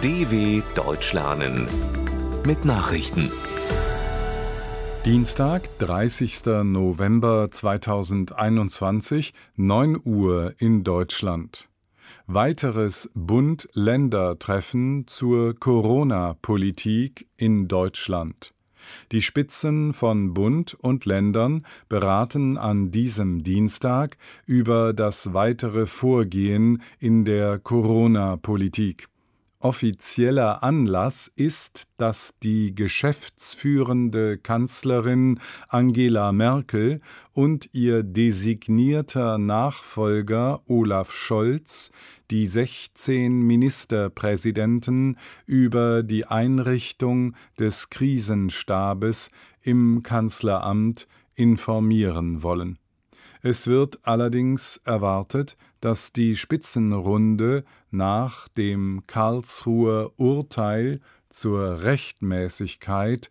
DW Deutsch lernen mit Nachrichten. Dienstag, 30. November 2021, 9 Uhr in Deutschland. Weiteres Bund-Länder-Treffen zur Corona-Politik in Deutschland. Die Spitzen von Bund und Ländern beraten an diesem Dienstag über das weitere Vorgehen in der Corona-Politik. Offizieller Anlass ist, dass die geschäftsführende Kanzlerin Angela Merkel und ihr designierter Nachfolger Olaf Scholz die 16 Ministerpräsidenten über die Einrichtung des Krisenstabes im Kanzleramt informieren wollen. Es wird allerdings erwartet, dass die Spitzenrunde nach dem Karlsruher Urteil zur Rechtmäßigkeit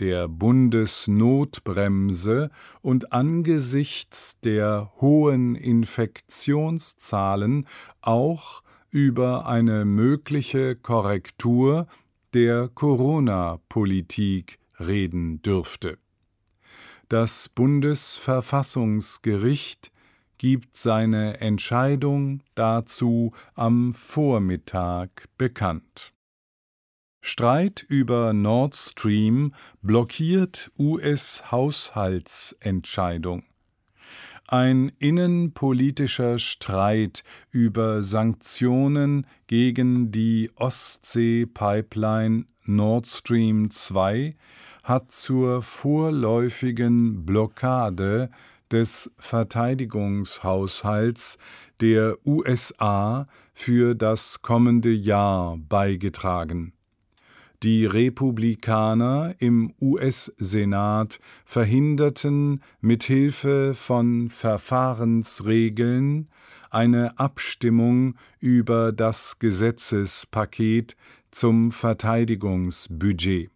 der Bundesnotbremse und angesichts der hohen Infektionszahlen auch über eine mögliche Korrektur der Corona-Politik reden dürfte. Das Bundesverfassungsgericht gibt seine Entscheidung dazu am Vormittag bekannt. Streit über Nord Stream blockiert US-Haushaltsentscheidung. Ein innenpolitischer Streit über Sanktionen gegen die Ostsee-Pipeline Nord Stream 2 hat zur vorläufigen Blockade des Verteidigungshaushalts der USA für das kommende Jahr beigetragen. Die Republikaner im US-Senat verhinderten mithilfe von Verfahrensregeln eine Abstimmung über das Gesetzespaket zum Verteidigungsbudget.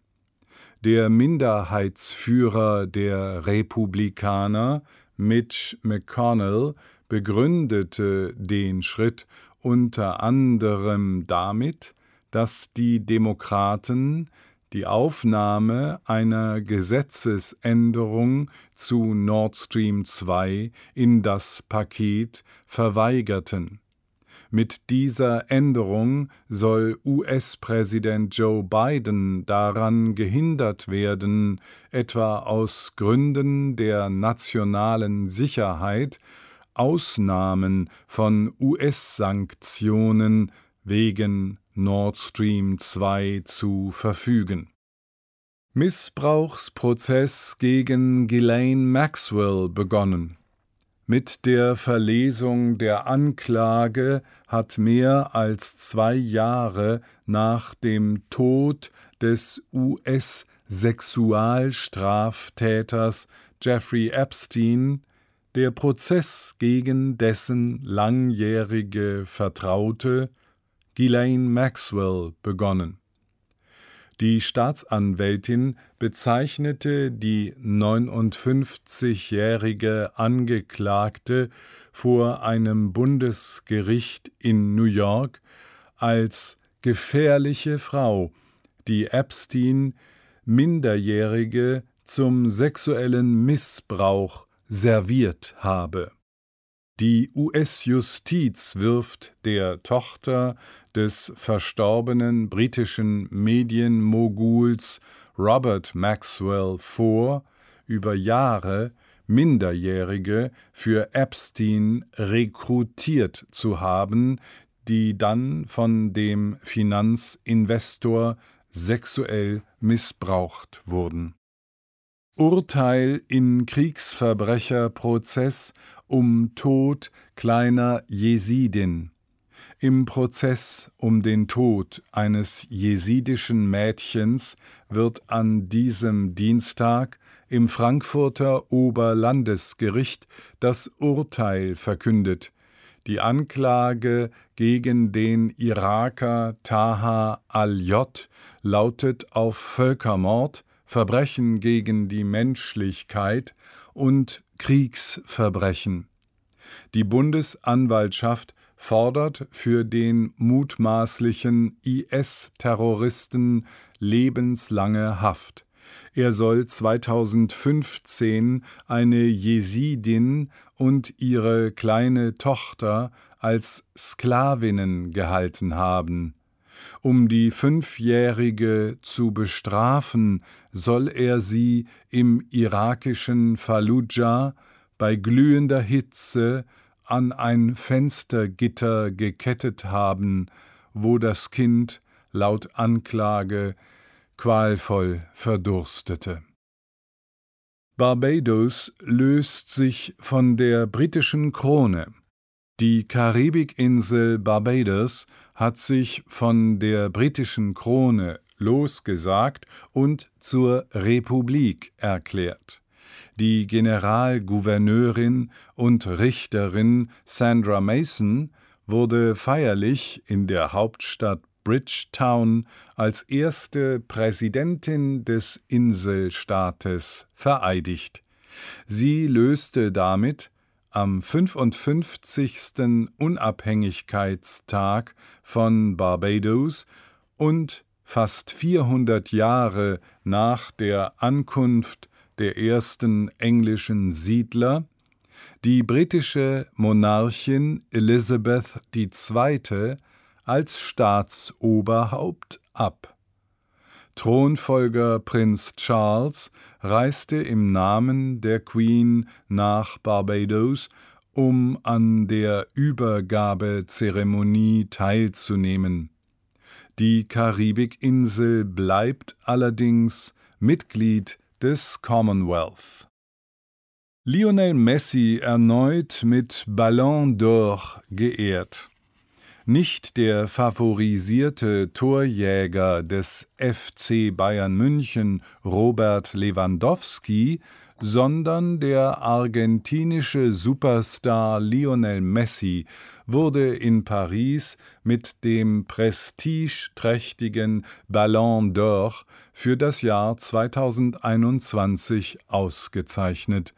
Der Minderheitsführer der Republikaner, Mitch McConnell begründete den Schritt unter anderem damit, dass die Demokraten die Aufnahme einer Gesetzesänderung zu Nord Stream 2 in das Paket verweigerten. Mit dieser Änderung soll US-Präsident Joe Biden daran gehindert werden, etwa aus Gründen der nationalen Sicherheit Ausnahmen von US-Sanktionen wegen Nord Stream 2 zu verfügen. Missbrauchsprozess gegen Ghislaine Maxwell begonnen. Mit der Verlesung der Anklage hat mehr als zwei Jahre nach dem Tod des US-Sexualstraftäters Jeffrey Epstein der Prozess gegen dessen langjährige Vertraute Ghislaine Maxwell begonnen die Staatsanwältin bezeichnete die 59-jährige Angeklagte vor einem Bundesgericht in New York als gefährliche Frau, die Epstein Minderjährige zum sexuellen Missbrauch serviert habe die US-Justiz wirft der Tochter des verstorbenen britischen Medienmoguls Robert Maxwell vor, über Jahre Minderjährige für Epstein rekrutiert zu haben, die dann von dem Finanzinvestor sexuell missbraucht wurden. Urteil in Kriegsverbrecherprozess um Tod kleiner Jesidin. Im Prozess um den Tod eines jesidischen Mädchens wird an diesem Dienstag im Frankfurter Oberlandesgericht das Urteil verkündet. Die Anklage gegen den Iraker Taha al-J lautet auf Völkermord, Verbrechen gegen die Menschlichkeit und Kriegsverbrechen. Die Bundesanwaltschaft fordert für den mutmaßlichen IS-Terroristen lebenslange Haft. Er soll 2015 eine Jesidin und ihre kleine Tochter als Sklavinnen gehalten haben. Um die Fünfjährige zu bestrafen, soll er sie im irakischen Fallujah bei glühender Hitze an ein Fenstergitter gekettet haben, wo das Kind laut Anklage qualvoll verdurstete. Barbados löst sich von der britischen Krone. Die Karibikinsel Barbados hat sich von der britischen Krone losgesagt und zur Republik erklärt. Die Generalgouverneurin und Richterin Sandra Mason wurde feierlich in der Hauptstadt Bridgetown als erste Präsidentin des Inselstaates vereidigt. Sie löste damit am 55. Unabhängigkeitstag von Barbados und fast 400 Jahre nach der Ankunft der ersten englischen Siedler die britische Monarchin Elizabeth II. als Staatsoberhaupt ab. Thronfolger Prinz Charles reiste im Namen der Queen nach Barbados, um an der Übergabezeremonie teilzunehmen. Die Karibikinsel bleibt allerdings Mitglied des Commonwealth. Lionel Messi erneut mit Ballon d'Or geehrt. Nicht der favorisierte Torjäger des FC Bayern München Robert Lewandowski, sondern der argentinische Superstar Lionel Messi wurde in Paris mit dem prestigeträchtigen Ballon d'Or für das Jahr 2021 ausgezeichnet.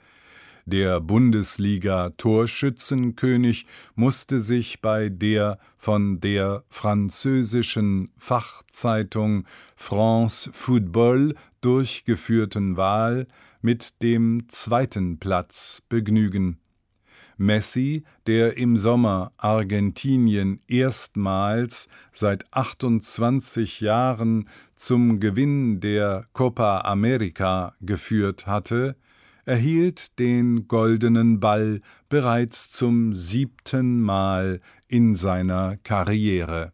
Der Bundesliga-Torschützenkönig musste sich bei der von der französischen Fachzeitung France Football durchgeführten Wahl mit dem zweiten Platz begnügen. Messi, der im Sommer Argentinien erstmals seit 28 Jahren zum Gewinn der Copa America geführt hatte, erhielt den goldenen Ball bereits zum siebten Mal in seiner Karriere.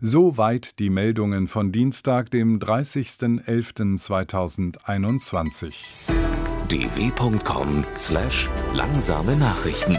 Soweit die Meldungen von Dienstag, dem 30.11.2021. dw.com/langsame Nachrichten